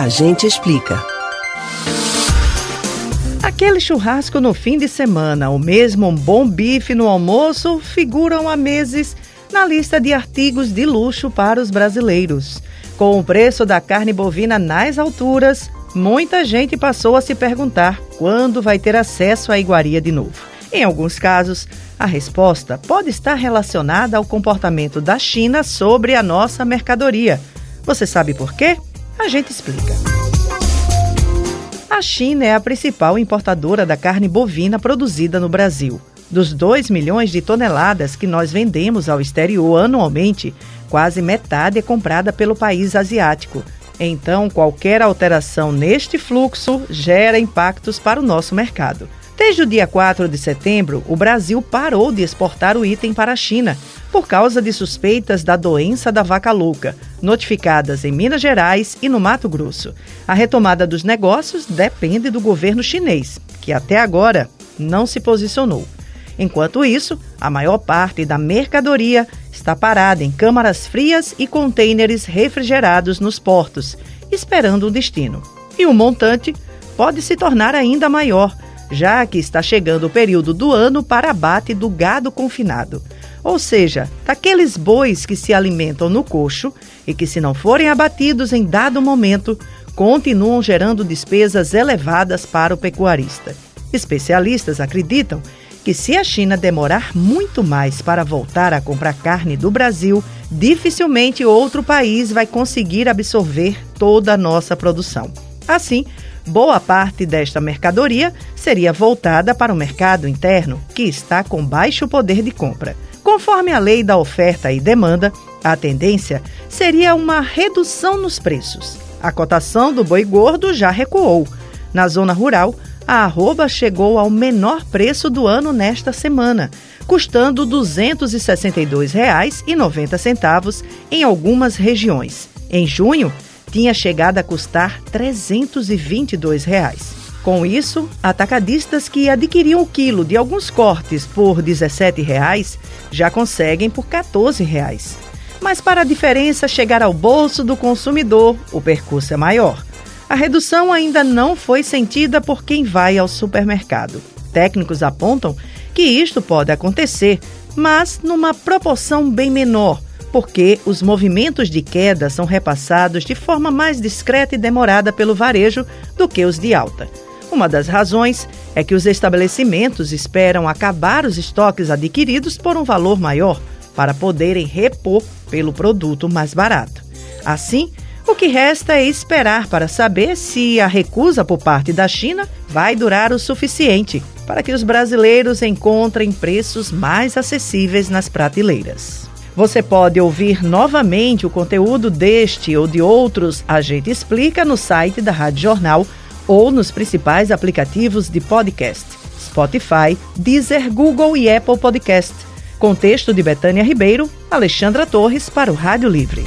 A gente explica. Aquele churrasco no fim de semana, o mesmo um bom bife no almoço, figuram há meses na lista de artigos de luxo para os brasileiros. Com o preço da carne bovina nas alturas, muita gente passou a se perguntar quando vai ter acesso à iguaria de novo. Em alguns casos, a resposta pode estar relacionada ao comportamento da China sobre a nossa mercadoria. Você sabe por quê? A gente explica. A China é a principal importadora da carne bovina produzida no Brasil. Dos 2 milhões de toneladas que nós vendemos ao exterior anualmente, quase metade é comprada pelo país asiático. Então, qualquer alteração neste fluxo gera impactos para o nosso mercado. Desde o dia 4 de setembro, o Brasil parou de exportar o item para a China por causa de suspeitas da doença da vaca louca, notificadas em Minas Gerais e no Mato Grosso. A retomada dos negócios depende do governo chinês, que até agora não se posicionou. Enquanto isso, a maior parte da mercadoria está parada em câmaras frias e contêineres refrigerados nos portos, esperando o destino. E o montante pode se tornar ainda maior já que está chegando o período do ano para abate do gado confinado. Ou seja, daqueles bois que se alimentam no coxo e que, se não forem abatidos em dado momento, continuam gerando despesas elevadas para o pecuarista. Especialistas acreditam que, se a China demorar muito mais para voltar a comprar carne do Brasil, dificilmente outro país vai conseguir absorver toda a nossa produção. Assim, boa parte desta mercadoria seria voltada para o mercado interno, que está com baixo poder de compra. Conforme a lei da oferta e demanda, a tendência seria uma redução nos preços. A cotação do boi gordo já recuou. Na zona rural, a arroba chegou ao menor preço do ano nesta semana, custando R$ 262,90 em algumas regiões. Em junho, tinha chegado a custar 322 reais. Com isso, atacadistas que adquiriam o quilo de alguns cortes por 17 reais, já conseguem por 14 reais. Mas para a diferença chegar ao bolso do consumidor, o percurso é maior. A redução ainda não foi sentida por quem vai ao supermercado. Técnicos apontam que isto pode acontecer, mas numa proporção bem menor porque os movimentos de queda são repassados de forma mais discreta e demorada pelo varejo do que os de alta. Uma das razões é que os estabelecimentos esperam acabar os estoques adquiridos por um valor maior para poderem repor pelo produto mais barato. Assim, o que resta é esperar para saber se a recusa por parte da China vai durar o suficiente para que os brasileiros encontrem preços mais acessíveis nas prateleiras. Você pode ouvir novamente o conteúdo deste ou de outros A Gente Explica no site da Rádio Jornal ou nos principais aplicativos de podcast: Spotify, Deezer, Google e Apple Podcast. Com texto de Betânia Ribeiro, Alexandra Torres para o Rádio Livre.